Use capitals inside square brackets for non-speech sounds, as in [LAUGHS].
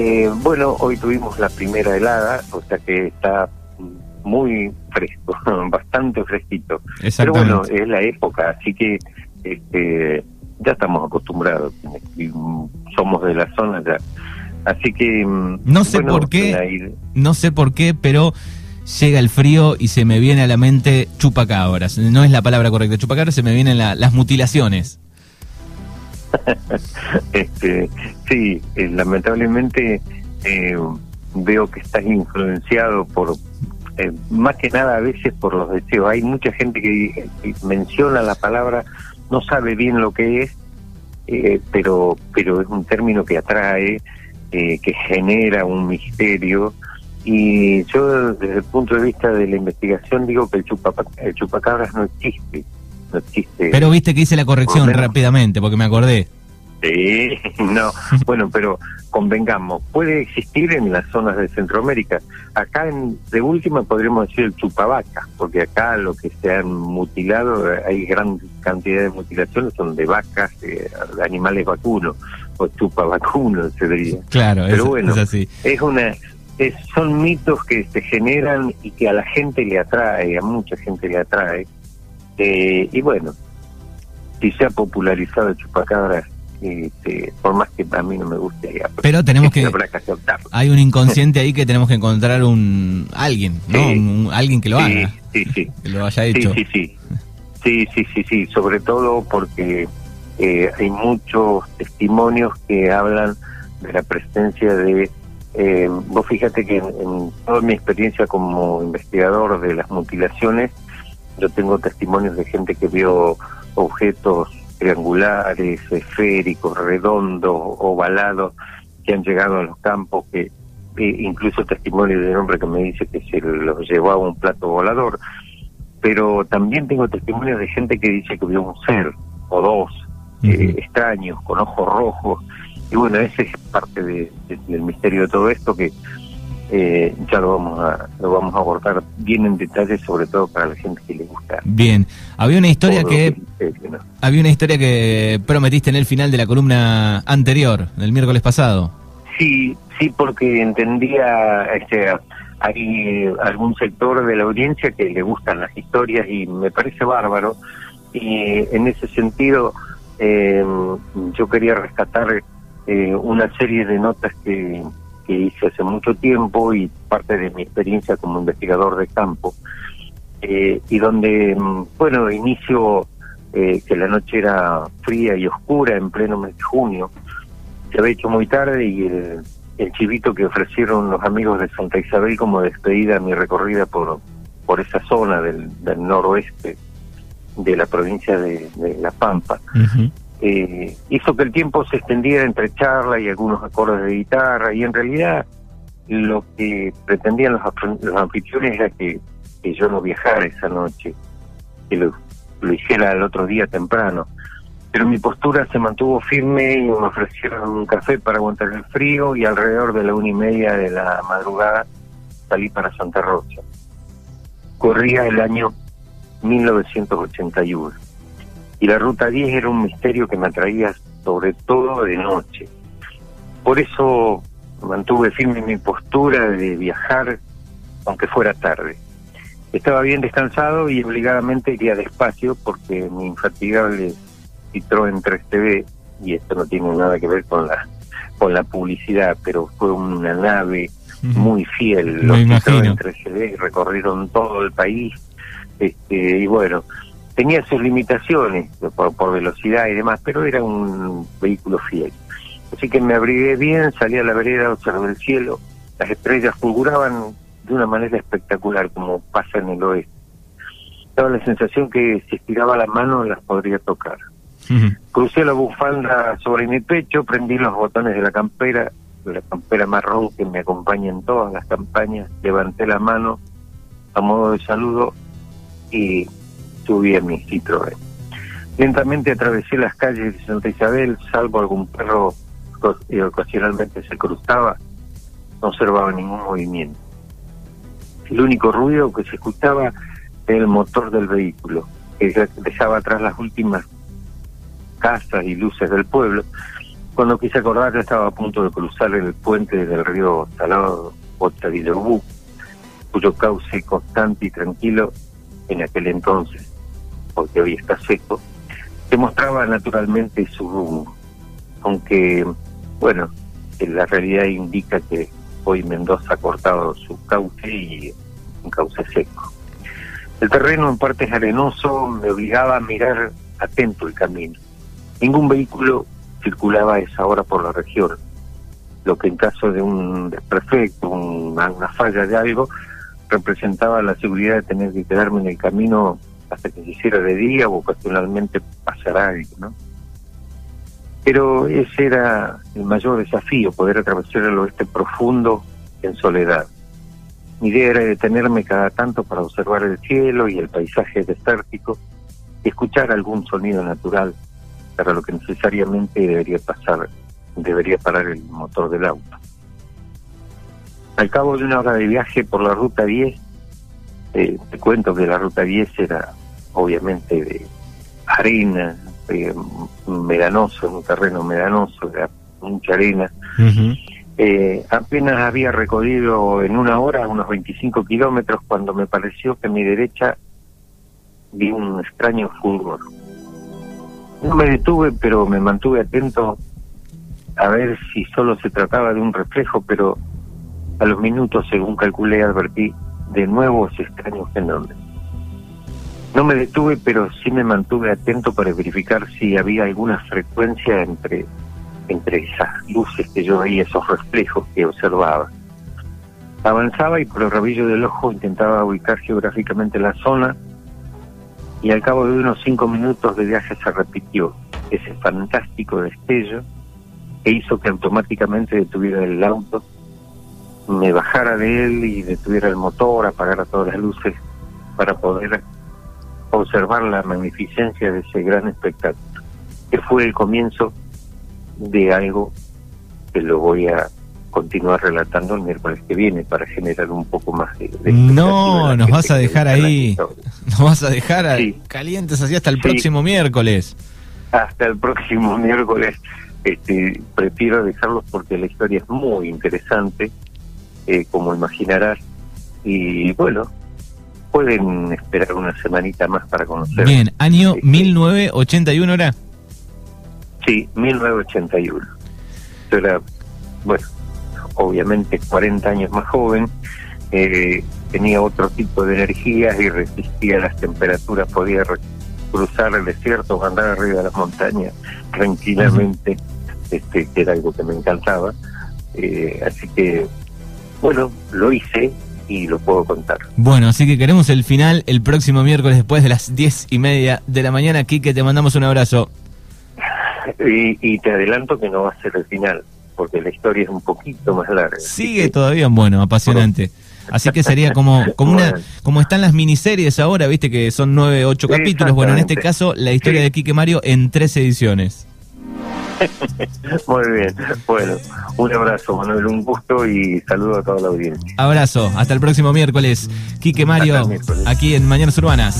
Eh, bueno, hoy tuvimos la primera helada, o sea que está muy fresco, [LAUGHS] bastante fresquito. Pero bueno, es la época, así que este, ya estamos acostumbrados, somos de la zona ya. Así que... Mm, no sé por qué, no sé por qué, pero llega el frío y se me viene a la mente chupacabras. No es la palabra correcta, chupacabras, se me vienen las mutilaciones. [LAUGHS] este, sí, eh, lamentablemente eh, veo que estás influenciado por, eh, más que nada a veces por los deseos. Hay mucha gente que, menciona la palabra, no sabe bien lo que es, pero, pero es un término que atrae, que genera un misterio. Y yo, desde el punto de vista de la investigación, digo que el, el chupacabras no existe no existe. Pero viste que hice la corrección rápidamente, porque me acordé. Sí, [LAUGHS] no, bueno, pero convengamos, puede existir en las zonas de Centroamérica. Acá, en, de última, podríamos decir el chupavaca, porque acá lo que se han mutilado, hay gran cantidad de mutilaciones, son de vacas, de, animales vacunos, o chupavacunos, se diría. Claro, pero bueno, es así. Es una, son mitos que se generan y que a la gente le atrae, a mucha gente le atrae. Eh, y bueno, si se ha popularizado el chupacabras este, por más que a mí no me guste. Pero tenemos [LAUGHS] que, hay un inconsciente [LAUGHS] ahí que tenemos que encontrar un alguien, ¿no? alguien que lo haga, sí, sí. que lo haya hecho. Sí, sí, sí, sí, sí, sí, sobre todo porque eh, hay muchos testimonios que hablan de la presencia de eh, vos fíjate que en, toda mi experiencia como investigador de las mutilaciones, yo tengo testimonios de gente que vio objetos triangulares, esféricos, redondos, ovalados, que han llegado a los campos, que e incluso testimonio de un hombre que me dice que se los llevó a un plato volador, pero también tengo testimonios de gente que dice que vio un ser o dos eh, extraños con ojos rojos, y bueno, ese es parte del misterio de todo esto que eh, ya lo vamos a lo vamos a abordar bien en detalle sobre todo para la gente que le gusta. Bien. Había una historia que, había una historia que prometiste en el final de la columna anterior del miércoles pasado. Sí sí porque entendía este hay algún sector de la audiencia que le gustan las historias y me parece bárbaro. Y en ese sentido eh, yo quería rescatar eh, una serie de notas que que hice hace mucho tiempo y parte de mi experiencia como investigador de campo, eh, y donde, mm, bueno, inicio eh, que la noche era fría y oscura en pleno mes de junio, se había hecho muy tarde y el, chivito que ofrecieron los amigos de Santa Isabel como despedida a mi recorrida por, por esa zona del noroeste de la provincia de, La Pampa eh, hizo que el tiempo se extendiera entre charla y algunos acordes de guitarra y en realidad lo que pretendían los, anfitriones era que, yo no viajara esa noche, que lo, hiciera el otro día temprano. Pero mi postura se mantuvo firme y me ofrecieron un café para aguantar el frío y alrededor de la una y media de la madrugada salí para Santa Rosa. Corría el año 1981 y la ruta 10 era un misterio que me atraía sobre todo de noche. Por eso mantuve firme mi postura de viajar aunque fuera tarde. Estaba bien descansado y obligadamente iría despacio porque mi infatigable Citroën 3TV, y esto no tiene nada que ver con la con la publicidad, pero fue una nave muy fiel. Los Citroën 3TV recorrieron todo el país este, y bueno, tenía sus limitaciones por, velocidad y demás, pero era un vehículo fiel. Así que me abrigué bien, salí a la vereda, observé el cielo, las estrellas fulguraban de una manera espectacular, como pasa en el oeste. Daba la sensación que si estiraba la mano las podría tocar. Crucé la bufanda sobre mi pecho, prendí los botones de la campera, la campera marrón que me acompaña en todas las campañas, levanté la mano a modo de saludo y subí a mi Citroën. Lentamente atravesé las calles de Santa Isabel, salvo algún perro que ocasionalmente se cruzaba, no observaba ningún movimiento. El único ruido que se escuchaba era el motor del vehículo, que dejaba atrás las últimas casas y luces del pueblo, Cuando quise acordar, yo estaba a punto de cruzar el puente del río Salado Otavilobú, cuyo cauce constante y tranquilo en aquel entonces, porque hoy está seco, demostraba naturalmente su rumbo. Aunque, bueno, la realidad indica que hoy Mendoza ha cortado su cauce y un cauce seco. El terreno en parte arenoso me obligaba a mirar atento el camino. Ningún vehículo circulaba a esa hora por la región, lo que en caso de un desperfecto, una, una falla de algo, representaba la seguridad de tener que quedarme en el camino hasta que se hiciera de día o ocasionalmente pasará algo, ¿no? Pero ese era el mayor desafío, poder atravesar el oeste profundo en soledad. Mi idea era detenerme cada tanto para observar el cielo y el paisaje desértico y escuchar algún sonido natural, para lo que necesariamente debería pasar, debería parar el motor del auto. Al cabo de una hora de viaje por la ruta 10, eh, te cuento que la ruta 10 era obviamente de arena, eh, medanoso, un terreno medanoso, era mucha arena. eh, apenas había recorrido en una hora unos 25 kilómetros cuando me pareció que a mi derecha vi un extraño fulgor. No me detuve, pero me mantuve atento a ver si solo se trataba de un reflejo, pero a los minutos, según calculé, advertí de nuevo ese extraño fenómeno. No me detuve, pero sí me mantuve atento para verificar si había alguna frecuencia entre, entre esas luces que yo veía, esos reflejos que observaba. Avanzaba y por el rabillo del ojo intentaba ubicar geográficamente la zona y al cabo de unos cinco minutos de viaje se repitió ese fantástico destello que hizo que automáticamente detuviera el auto, me bajara de él y detuviera el motor, apagara todas las luces para poder observar la magnificencia de ese gran espectáculo, que fue el comienzo de algo que lo voy a continuar relatando el miércoles que viene para generar un poco más de... no, nos vas a dejar ahí, nos vas a dejar calientes así hasta el próximo miércoles. Hasta el próximo [LAUGHS] miércoles. Este, prefiero dejarlos porque la historia es muy interesante, eh, como imaginarás, y bueno, pueden esperar una semanita más para conocer. Bien, año 1981 era. Sí, 1981. Yo era, bueno, obviamente 40 años más joven, eh, tenía otro tipo de energías y resistía las temperaturas, podía cruzar el desierto, andar arriba de las montañas tranquilamente, este, que era algo que me encantaba. Eh, así que, bueno, lo hice y lo puedo contar. Bueno, así que queremos el final el próximo miércoles después de las diez y media de la mañana. Quique, te mandamos un abrazo. Y, te adelanto que no va a ser el final, porque la historia es un poquito más larga. Sigue todavía bueno, apasionante. Así que sería como, [LAUGHS] como una, como están las miniseries ahora, viste que son nueve, ocho capítulos. Bueno, en este caso, la historia de Quique Mario en tres ediciones. Muy bien. Bueno, un abrazo, Manuel, un gusto y saludo a toda la audiencia. Abrazo, hasta el próximo miércoles. Quique Mario, aquí en Mañanas Urbanas.